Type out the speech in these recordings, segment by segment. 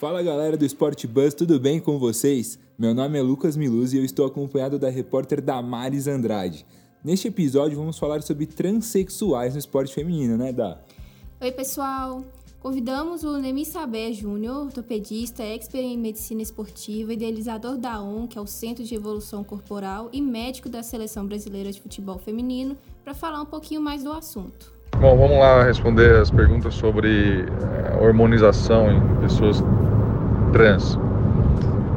Fala galera do Sport Buzz, tudo bem com vocês? Meu nome é Lucas Miluz e eu estou acompanhado da repórter Damares Andrade. Neste episódio vamos falar sobre transexuais no esporte feminino, né, Dá? Oi, pessoal! Convidamos o Nemi Sabé Júnior, ortopedista, expert em medicina esportiva, idealizador da ON, que é o Centro de Evolução Corporal, e médico da Seleção Brasileira de Futebol Feminino, para falar um pouquinho mais do assunto. Bom, vamos lá responder as perguntas sobre uh, hormonização em pessoas trans.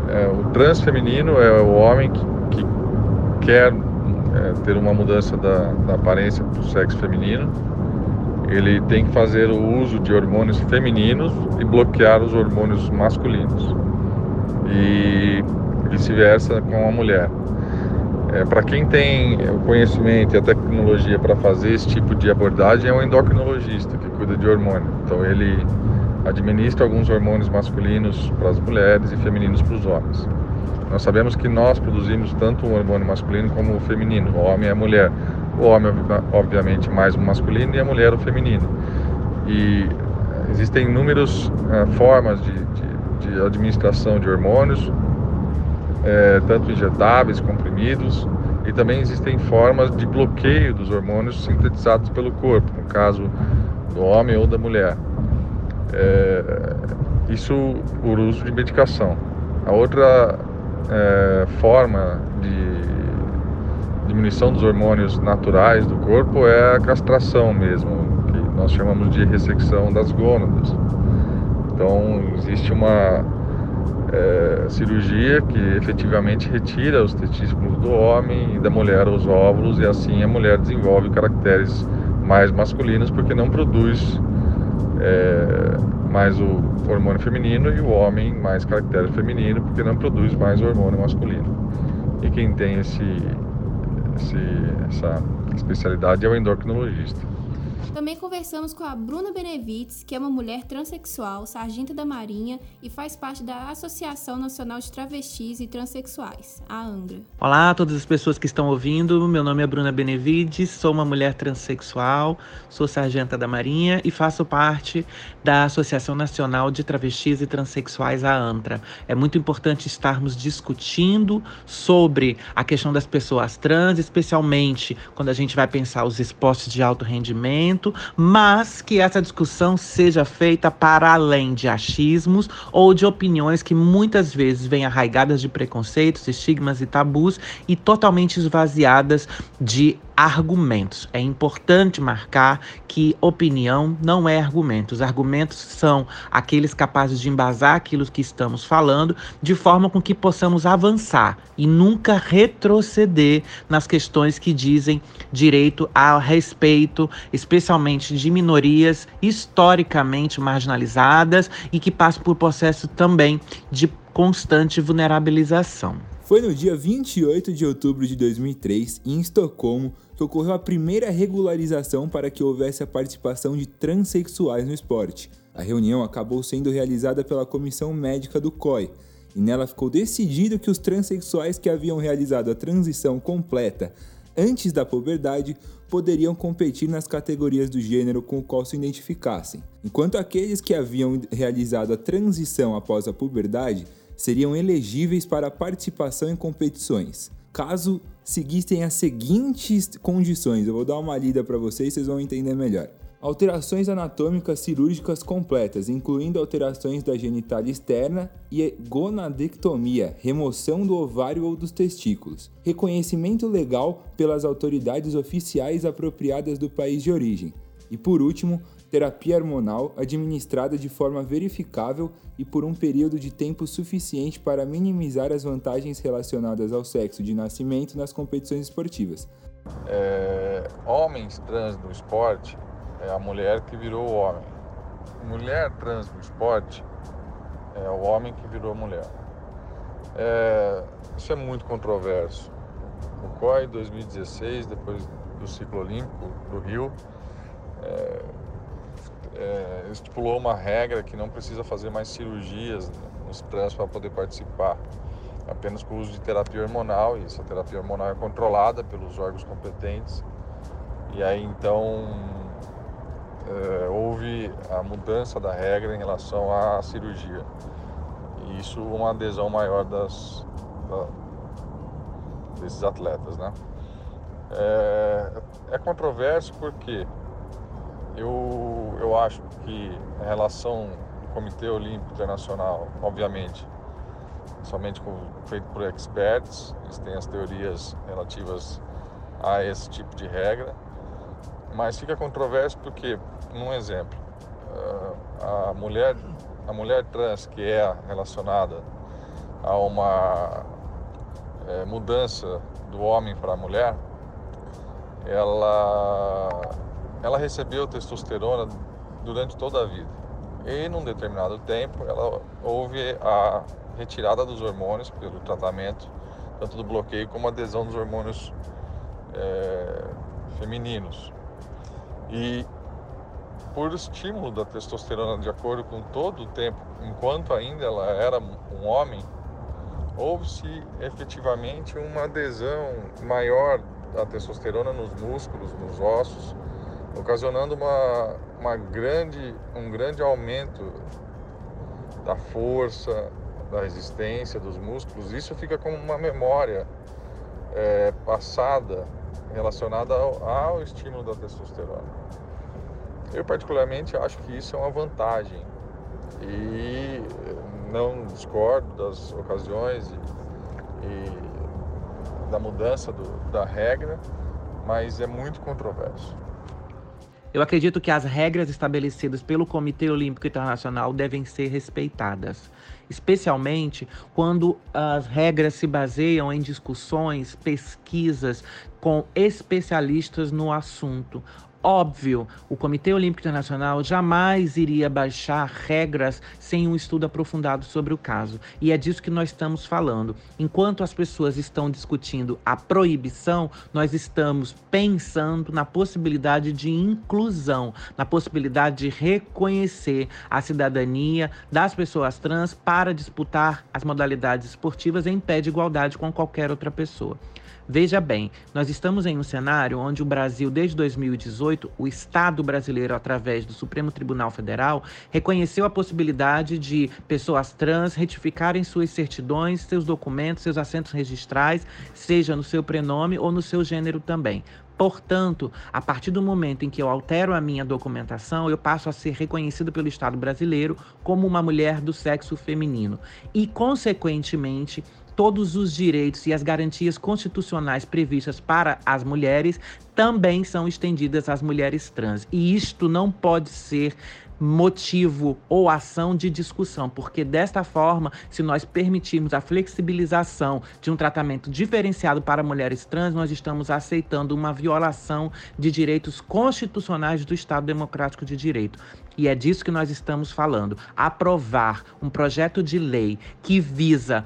É, o trans feminino é o homem que, que quer é, ter uma mudança da, da aparência para o sexo feminino. Ele tem que fazer o uso de hormônios femininos e bloquear os hormônios masculinos. E vice-versa com a mulher. É, para quem tem o conhecimento e a tecnologia para fazer esse tipo de abordagem, é um endocrinologista que cuida de hormônio. Então ele administra alguns hormônios masculinos para as mulheres e femininos para os homens. Nós sabemos que nós produzimos tanto o hormônio masculino como o feminino, o homem e a mulher. O homem, obviamente, mais o masculino e a mulher o feminino. E existem inúmeras uh, formas de, de, de administração de hormônios, é, tanto injetáveis, comprimidos, e também existem formas de bloqueio dos hormônios sintetizados pelo corpo, no caso do homem ou da mulher. É, isso por uso de medicação. A outra é, forma de diminuição dos hormônios naturais do corpo é a castração mesmo, que nós chamamos de ressecção das gônadas. Então existe uma é, cirurgia que efetivamente retira os testículos do homem e da mulher os óvulos e assim a mulher desenvolve caracteres mais masculinos porque não produz é, mais o hormônio feminino e o homem mais caractere feminino porque não produz mais o hormônio masculino. E quem tem esse, esse essa especialidade é o endocrinologista. Também conversamos com a Bruna Benevites, que é uma mulher transexual, sargento da Marinha e faz parte da Associação Nacional de Travestis e Transsexuais, a ANGRA. Olá a todas as pessoas que estão ouvindo. Meu nome é Bruna Benevides, sou uma mulher transexual, sou sargenta da Marinha e faço parte da Associação Nacional de Travestis e Transsexuais, a ANTRA. É muito importante estarmos discutindo sobre a questão das pessoas trans, especialmente quando a gente vai pensar os esportes de alto rendimento mas que essa discussão seja feita para além de achismos ou de opiniões que muitas vezes vêm arraigadas de preconceitos, estigmas e tabus e totalmente esvaziadas de argumentos. É importante marcar que opinião não é argumento. Os argumentos são aqueles capazes de embasar aquilo que estamos falando, de forma com que possamos avançar e nunca retroceder nas questões que dizem direito ao respeito, especialmente de minorias historicamente marginalizadas e que passam por processo também de constante vulnerabilização. Foi no dia 28 de outubro de 2003, em Estocolmo, que ocorreu a primeira regularização para que houvesse a participação de transexuais no esporte. A reunião acabou sendo realizada pela comissão médica do COI, e nela ficou decidido que os transexuais que haviam realizado a transição completa antes da puberdade poderiam competir nas categorias do gênero com o qual se identificassem, enquanto aqueles que haviam realizado a transição após a puberdade seriam elegíveis para participação em competições, caso seguissem as seguintes condições. Eu vou dar uma lida para vocês, vocês vão entender melhor. Alterações anatômicas cirúrgicas completas, incluindo alterações da genitália externa e gonadectomia, remoção do ovário ou dos testículos. Reconhecimento legal pelas autoridades oficiais apropriadas do país de origem. E por último, terapia hormonal administrada de forma verificável e por um período de tempo suficiente para minimizar as vantagens relacionadas ao sexo de nascimento nas competições esportivas. É, homens trans no esporte é a mulher que virou o homem. Mulher trans no esporte é o homem que virou mulher. É, isso é muito controverso. O COI 2016, depois do ciclo olímpico do Rio, é, é, estipulou uma regra que não precisa fazer mais cirurgias nos trans para poder participar, apenas com o uso de terapia hormonal, e essa terapia hormonal é controlada pelos órgãos competentes. E aí então é, houve a mudança da regra em relação à cirurgia. e isso uma adesão maior das, da, desses atletas, né? É, é controverso porque eu, eu acho que a relação do Comitê Olímpico Internacional, obviamente, somente com, feito por experts, eles têm as teorias relativas a esse tipo de regra, mas fica controverso porque, um exemplo, ah, a mulher, a mulher trans que é relacionada a uma é, mudança do homem para a mulher, ela, ela recebeu testosterona durante toda a vida. E num determinado tempo ela houve a retirada dos hormônios pelo tratamento, tanto do bloqueio como a adesão dos hormônios é, femininos. E por estímulo da testosterona, de acordo com todo o tempo, enquanto ainda ela era um homem, houve-se efetivamente uma adesão maior da testosterona nos músculos, nos ossos, ocasionando uma, uma grande, um grande aumento da força, da resistência dos músculos. Isso fica como uma memória é, passada relacionada ao, ao estímulo da testosterona. Eu particularmente acho que isso é uma vantagem e não discordo das ocasiões e, e da mudança do, da regra, mas é muito controverso. Eu acredito que as regras estabelecidas pelo Comitê Olímpico Internacional devem ser respeitadas, especialmente quando as regras se baseiam em discussões, pesquisas com especialistas no assunto, Óbvio, o Comitê Olímpico Internacional jamais iria baixar regras sem um estudo aprofundado sobre o caso. E é disso que nós estamos falando. Enquanto as pessoas estão discutindo a proibição, nós estamos pensando na possibilidade de inclusão, na possibilidade de reconhecer a cidadania das pessoas trans para disputar as modalidades esportivas em pé de igualdade com qualquer outra pessoa. Veja bem, nós estamos em um cenário onde o Brasil, desde 2018, o Estado brasileiro, através do Supremo Tribunal Federal, reconheceu a possibilidade de pessoas trans retificarem suas certidões, seus documentos, seus assentos registrais, seja no seu prenome ou no seu gênero também. Portanto, a partir do momento em que eu altero a minha documentação, eu passo a ser reconhecido pelo Estado brasileiro como uma mulher do sexo feminino. E, consequentemente, todos os direitos e as garantias constitucionais previstas para as mulheres também são estendidas às mulheres trans. E isto não pode ser motivo ou ação de discussão, porque desta forma, se nós permitirmos a flexibilização de um tratamento diferenciado para mulheres trans, nós estamos aceitando uma violação de direitos constitucionais do Estado Democrático de Direito. E é disso que nós estamos falando. Aprovar um projeto de lei que visa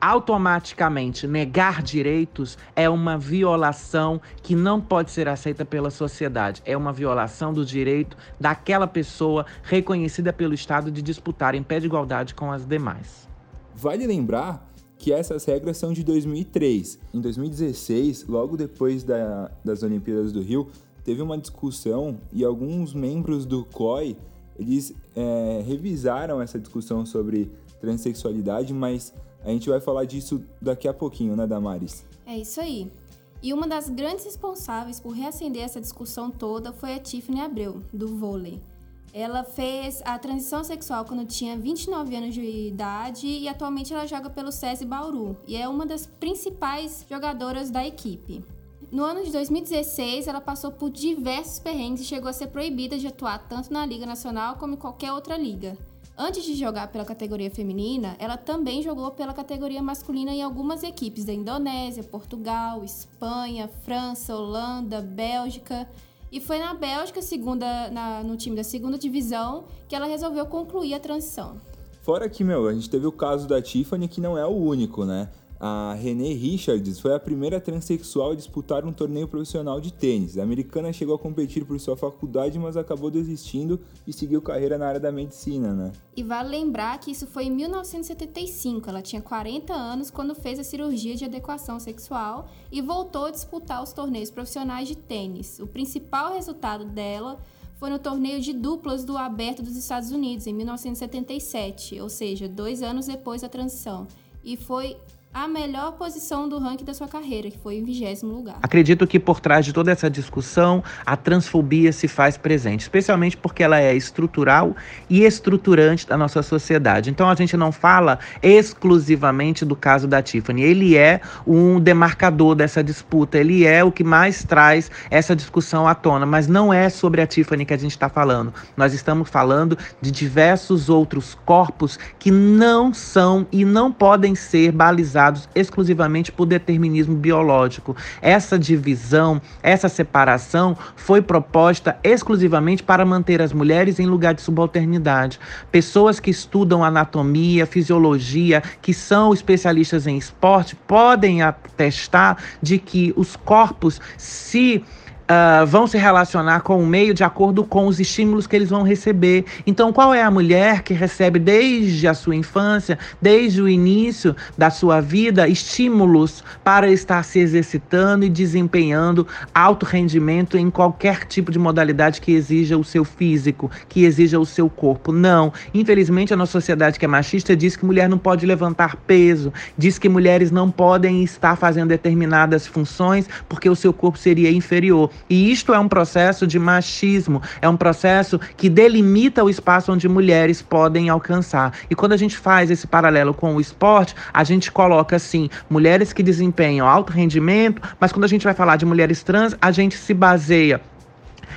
automaticamente negar direitos é uma violação que não pode ser aceita pela sociedade. É uma violação do direito daquela pessoa reconhecida pelo Estado de disputar em pé de igualdade com as demais. Vale lembrar que essas regras são de 2003. Em 2016, logo depois da, das Olimpíadas do Rio, teve uma discussão e alguns membros do COI eles é, revisaram essa discussão sobre transexualidade, mas a gente vai falar disso daqui a pouquinho, né, Damares? É isso aí. E uma das grandes responsáveis por reacender essa discussão toda foi a Tiffany Abreu, do vôlei. Ela fez a transição sexual quando tinha 29 anos de idade e atualmente ela joga pelo SESI Bauru e é uma das principais jogadoras da equipe. No ano de 2016, ela passou por diversos perrengues e chegou a ser proibida de atuar tanto na Liga Nacional como em qualquer outra liga. Antes de jogar pela categoria feminina, ela também jogou pela categoria masculina em algumas equipes da Indonésia, Portugal, Espanha, França, Holanda, Bélgica. E foi na Bélgica, segunda, na, no time da segunda divisão, que ela resolveu concluir a transição. Fora que, meu, a gente teve o caso da Tiffany, que não é o único, né? A Renée Richards foi a primeira transexual a disputar um torneio profissional de tênis. A americana chegou a competir por sua faculdade, mas acabou desistindo e seguiu carreira na área da medicina, né? E vale lembrar que isso foi em 1975. Ela tinha 40 anos quando fez a cirurgia de adequação sexual e voltou a disputar os torneios profissionais de tênis. O principal resultado dela foi no torneio de duplas do Aberto dos Estados Unidos, em 1977, ou seja, dois anos depois da transição. E foi a melhor posição do ranking da sua carreira, que foi em vigésimo lugar. Acredito que por trás de toda essa discussão, a transfobia se faz presente, especialmente porque ela é estrutural e estruturante da nossa sociedade. Então a gente não fala exclusivamente do caso da Tiffany, ele é um demarcador dessa disputa, ele é o que mais traz essa discussão à tona, mas não é sobre a Tiffany que a gente está falando. Nós estamos falando de diversos outros corpos que não são e não podem ser balizados exclusivamente por determinismo biológico. Essa divisão, essa separação foi proposta exclusivamente para manter as mulheres em lugar de subalternidade. Pessoas que estudam anatomia, fisiologia, que são especialistas em esporte, podem atestar de que os corpos se uh, vão se relacionar com o meio de acordo com os estímulos que eles vão receber. Então, qual é a mulher que recebe desde a sua infância, desde o início da sua vida, estímulos para estar se exercitando e desempenhando alto rendimento em qualquer tipo de modalidade que exija o seu físico, que exija o seu corpo? Não. Infelizmente, a nossa sociedade que é machista diz que mulher não pode levantar peso, diz que mulheres não podem estar fazendo determinadas funções porque o seu corpo seria inferior. E isto é um processo de machismo, é um processo que delimita o espaço onde mulheres podem alcançar. E quando a gente faz esse paralelo com o esporte, a gente coloca assim, mulheres que desempenham alto rendimento, mas quando a gente vai falar de mulheres trans, a gente se baseia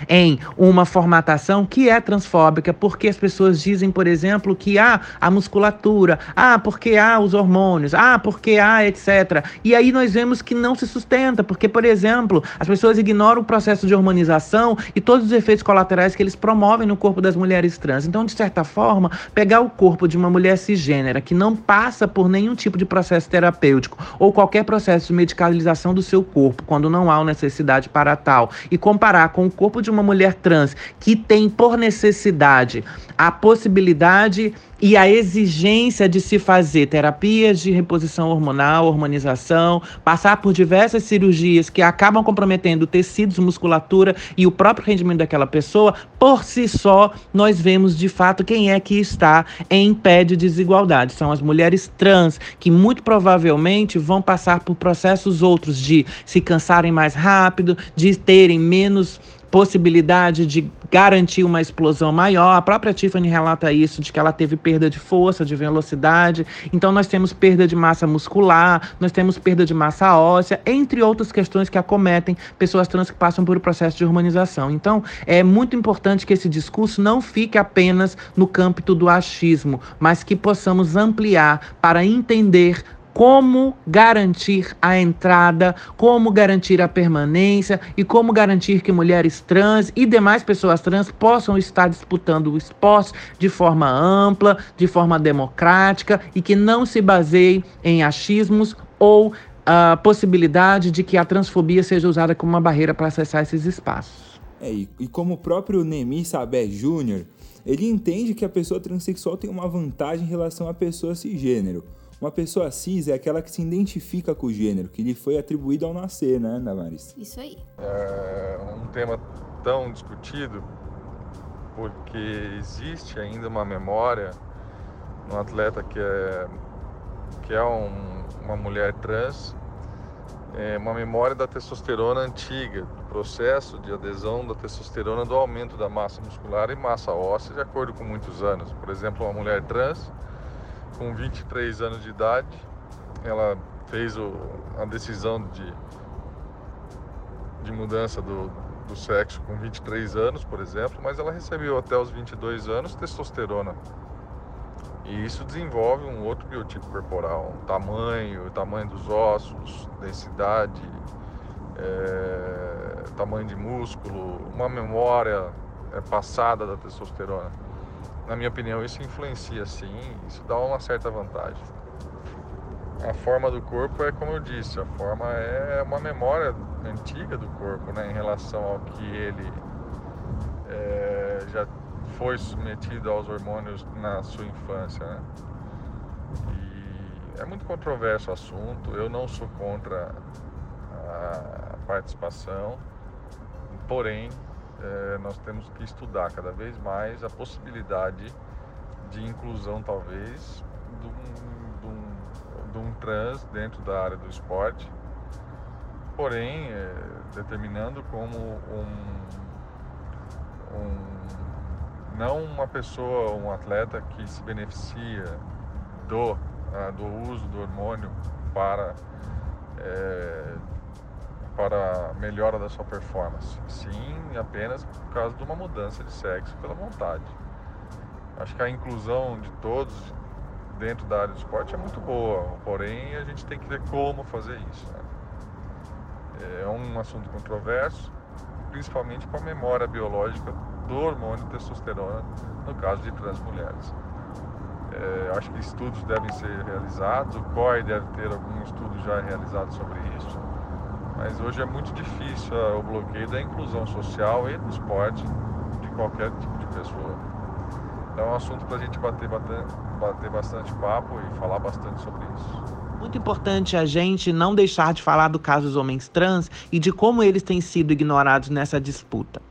em uma formatação que é transfóbica, porque as pessoas dizem, por exemplo, que há a musculatura, ah, porque há os hormônios, ah, porque há etc. E aí nós vemos que não se sustenta, porque, por exemplo, as pessoas ignoram o processo de hormonização e todos os efeitos colaterais que eles promovem no corpo das mulheres trans. Então, de certa forma, pegar o corpo de uma mulher cisgênera que não passa por nenhum tipo de processo terapêutico ou qualquer processo de medicalização do seu corpo, quando não há necessidade para tal, e comparar com o corpo de uma mulher trans que tem por necessidade a possibilidade e a exigência de se fazer terapias de reposição hormonal, hormonização, passar por diversas cirurgias que acabam comprometendo tecidos, musculatura e o próprio rendimento daquela pessoa, por si só, nós vemos de fato quem é que está em pé de desigualdade. São as mulheres trans, que muito provavelmente vão passar por processos outros de se cansarem mais rápido, de terem menos possibilidade de garantir uma explosão maior. A própria Tiffany relata isso, de que ela teve perda de força, de velocidade. Então, nós temos perda de massa muscular, nós temos perda de massa óssea, entre outras questões que acometem pessoas trans que passam por um processo de hormonização. Então, é muito importante que esse discurso não fique apenas no campo do achismo, mas que possamos ampliar para entender como garantir a entrada, como garantir a permanência e como garantir que mulheres trans e demais pessoas trans possam estar disputando o esporte de forma ampla, de forma democrática e que não se baseie em achismos ou a possibilidade de que a transfobia seja usada como uma barreira para acessar esses espaços. É, e, como o próprio Nemi Sabé Júnior, ele entende que a pessoa transexual tem uma vantagem em relação à pessoa cisgênero uma pessoa cis é aquela que se identifica com o gênero, que lhe foi atribuído ao nascer, né, Damaris? Isso aí. É um tema tão discutido porque existe ainda uma memória no atleta que é, que é um, uma mulher trans, é uma memória da testosterona antiga, do processo de adesão da testosterona do aumento da massa muscular e massa óssea de acordo com muitos anos. Por exemplo, uma mulher trans com 23 anos de idade. Ela fez o, a decisão de, de mudança do, do sexo com 23 anos, por exemplo, mas ela recebeu até os 22 anos testosterona. E isso desenvolve um outro biotipo corporal, um tamanho, tamanho dos ossos, densidade, é, tamanho de músculo, uma memória é, passada da testosterona na minha opinião, isso influencia sim, isso dá uma certa vantagem. A forma do corpo é como eu disse, a forma é uma memória antiga do corpo, né, em relação ao que ele é, já foi submetido aos hormônios na sua infância, né? E é muito controverso o assunto, eu não sou contra a participação, porém é, nós temos que estudar cada vez mais a possibilidade de inclusão, talvez, de um, de um, de um trans dentro da área do esporte, porém, é, determinando como um, um, não uma pessoa, um atleta que se beneficia do, uh, do uso do hormônio para é, para melhora da sua performance, sim apenas por causa de uma mudança de sexo pela vontade. Acho que a inclusão de todos dentro da área do esporte é muito boa, porém a gente tem que ver como fazer isso. Né? É um assunto controverso, principalmente com a memória biológica do hormônio testosterona, no caso de trans mulheres. É, acho que estudos devem ser realizados, o COI deve ter algum estudo já realizado sobre isso mas hoje é muito difícil uh, o bloqueio da inclusão social e do esporte de qualquer tipo de pessoa. Então é um assunto para a gente bater, bater, bater bastante papo e falar bastante sobre isso. Muito importante a gente não deixar de falar do caso dos homens trans e de como eles têm sido ignorados nessa disputa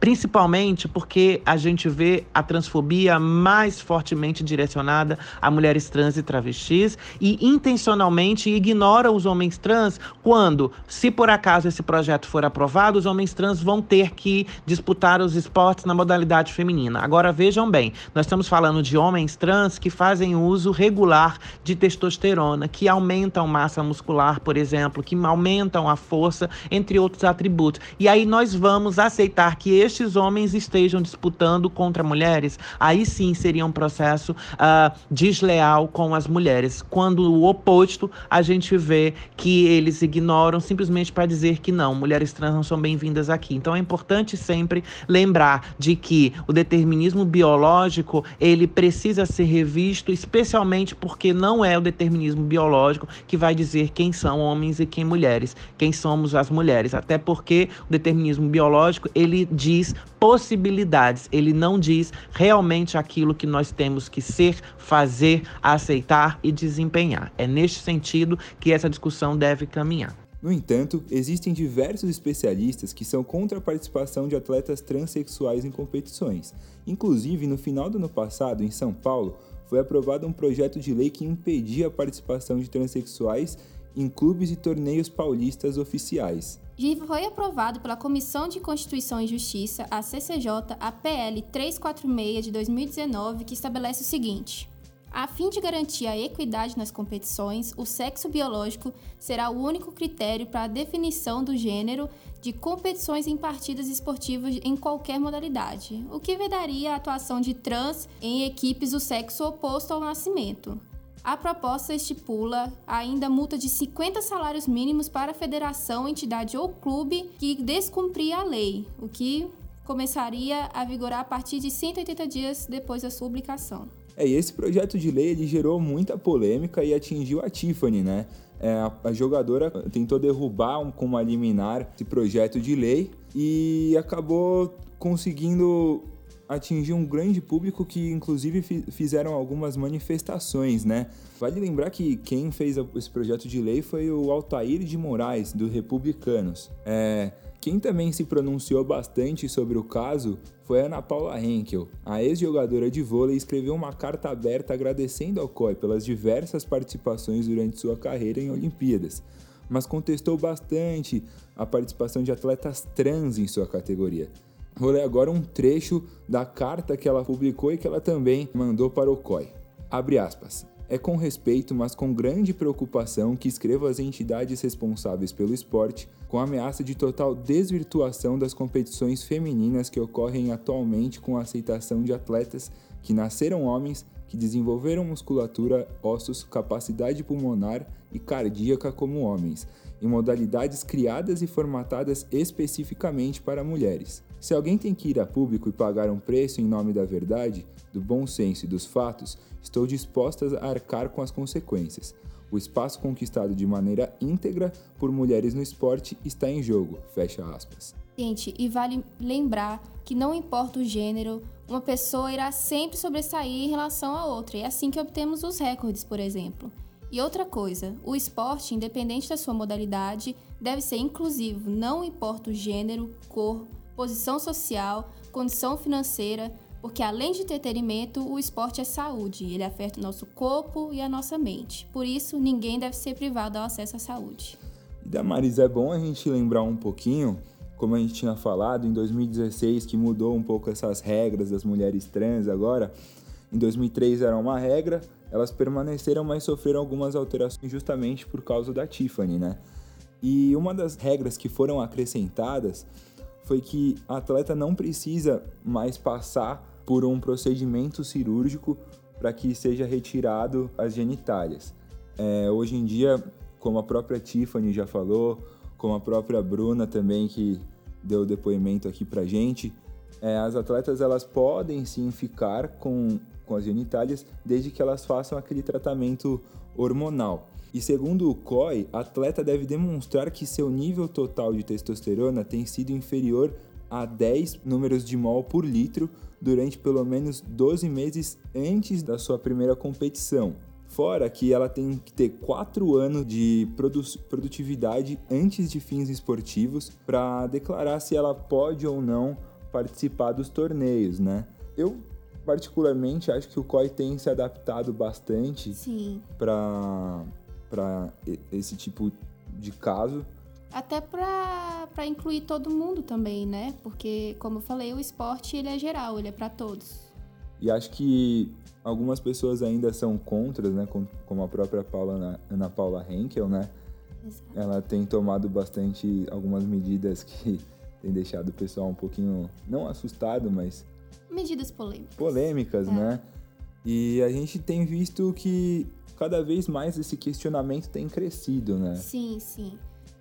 principalmente porque a gente vê a transfobia mais fortemente direcionada a mulheres trans e travestis e intencionalmente ignora os homens trans quando, se por acaso esse projeto for aprovado, os homens trans vão ter que disputar os esportes na modalidade feminina. Agora vejam bem, nós estamos falando de homens trans que fazem uso regular de testosterona, que aumentam massa muscular, por exemplo, que aumentam a força, entre outros atributos. E aí nós vamos aceitar que estes homens estejam disputando contra mulheres, aí sim seria um processo uh, desleal com as mulheres. Quando o oposto, a gente vê que eles ignoram simplesmente para dizer que não, mulheres trans não são bem-vindas aqui. Então é importante sempre lembrar de que o determinismo biológico ele precisa ser revisto, especialmente porque não é o determinismo biológico que vai dizer quem são homens e quem mulheres, quem somos as mulheres. Até porque o determinismo biológico ele diz diz possibilidades, ele não diz realmente aquilo que nós temos que ser, fazer, aceitar e desempenhar. É neste sentido que essa discussão deve caminhar. No entanto, existem diversos especialistas que são contra a participação de atletas transexuais em competições. Inclusive, no final do ano passado, em São Paulo, foi aprovado um projeto de lei que impedia a participação de transexuais em clubes e torneios paulistas oficiais. Foi aprovado pela Comissão de Constituição e Justiça, a CCJ, a PL 346 de 2019, que estabelece o seguinte: a fim de garantir a equidade nas competições, o sexo biológico será o único critério para a definição do gênero de competições em partidas esportivas em qualquer modalidade, o que vedaria a atuação de trans em equipes do sexo oposto ao nascimento. A proposta estipula ainda multa de 50 salários mínimos para a federação, entidade ou clube que descumprir a lei, o que começaria a vigorar a partir de 180 dias depois da sua publicação. É, e esse projeto de lei ele gerou muita polêmica e atingiu a Tiffany, né? É, a, a, jogadora tentou derrubar um, com uma liminar esse projeto de lei e acabou conseguindo atingiu um grande público que, inclusive, fizeram algumas manifestações, né? Vale lembrar que quem fez esse projeto de lei foi o Altair de Moraes, do Republicanos. É, quem também se pronunciou bastante sobre o caso foi Ana Paula Henkel. A ex-jogadora de vôlei escreveu uma carta aberta agradecendo ao COI pelas diversas participações durante sua carreira em Olimpíadas, mas contestou bastante a participação de atletas trans em sua categoria. Vou ler agora um trecho da carta que ela publicou e que ela também mandou para o COI. Abre aspas. É com respeito, mas com grande preocupação que escrevo às entidades responsáveis pelo esporte, com a ameaça de total desvirtuação das competições femininas que ocorrem atualmente com a aceitação de atletas que nasceram homens, que desenvolveram musculatura, ossos, capacidade pulmonar e cardíaca como homens, em modalidades criadas e formatadas especificamente para mulheres. Se alguém tem que ir a público e pagar um preço em nome da verdade, do bom senso e dos fatos, estou disposta a arcar com as consequências. O espaço conquistado de maneira íntegra por mulheres no esporte está em jogo. Fecha aspas. Gente, e vale lembrar que não importa o gênero, uma pessoa irá sempre sobressair em relação a outra. E é assim que obtemos os recordes, por exemplo. E outra coisa, o esporte, independente da sua modalidade, deve ser inclusivo, não importa o gênero, cor, posição social, condição financeira, porque além de entretenimento, o esporte é saúde. Ele afeta o nosso corpo e a nossa mente. Por isso, ninguém deve ser privado ao acesso à saúde. E Damaris, é bom a gente lembrar um pouquinho, como a gente tinha falado, em 2016 que mudou um pouco essas regras das mulheres trans agora. Em 2003 era uma regra, elas permaneceram, mas sofreram algumas alterações justamente por causa da Tiffany, né? E uma das regras que foram acrescentadas foi que a atleta não precisa mais passar por um procedimento cirúrgico para que seja retirado as genitálias. É, hoje em dia, como a própria Tiffany já falou, como a própria Bruna também que deu depoimento aqui pra gente, é, as atletas elas podem sim ficar com, com as genitálias desde que elas façam aquele tratamento hormonal. E segundo o COI, a atleta deve demonstrar que seu nível total de testosterona tem sido inferior a 10 números de mol por litro durante pelo menos 12 meses antes da sua primeira competição. Fora que ela tem que ter 4 anos de produ produtividade antes de fins esportivos para declarar se ela pode ou não participar dos torneios, né? Eu particularmente acho que o COI tem se adaptado bastante para para esse tipo de caso. Até para incluir todo mundo também, né? Porque, como eu falei, o esporte ele é geral, ele é para todos. E acho que algumas pessoas ainda são contra, né? Como a própria Paula, Ana Paula Henkel, né? Exato. Ela tem tomado bastante algumas medidas que tem deixado o pessoal um pouquinho, não assustado, mas... Medidas polêmicas. Polêmicas, é. né? E a gente tem visto que cada vez mais esse questionamento tem crescido, né? Sim, sim.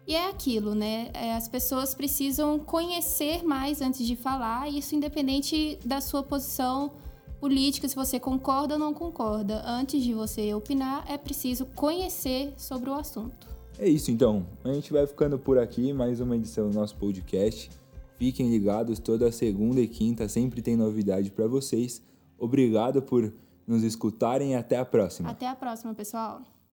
E é aquilo, né? É, as pessoas precisam conhecer mais antes de falar, isso independente da sua posição política, se você concorda ou não concorda. Antes de você opinar, é preciso conhecer sobre o assunto. É isso então. A gente vai ficando por aqui, mais uma edição do nosso podcast. Fiquem ligados, toda segunda e quinta sempre tem novidade para vocês. Obrigado por nos escutarem e até a próxima. Até a próxima, pessoal.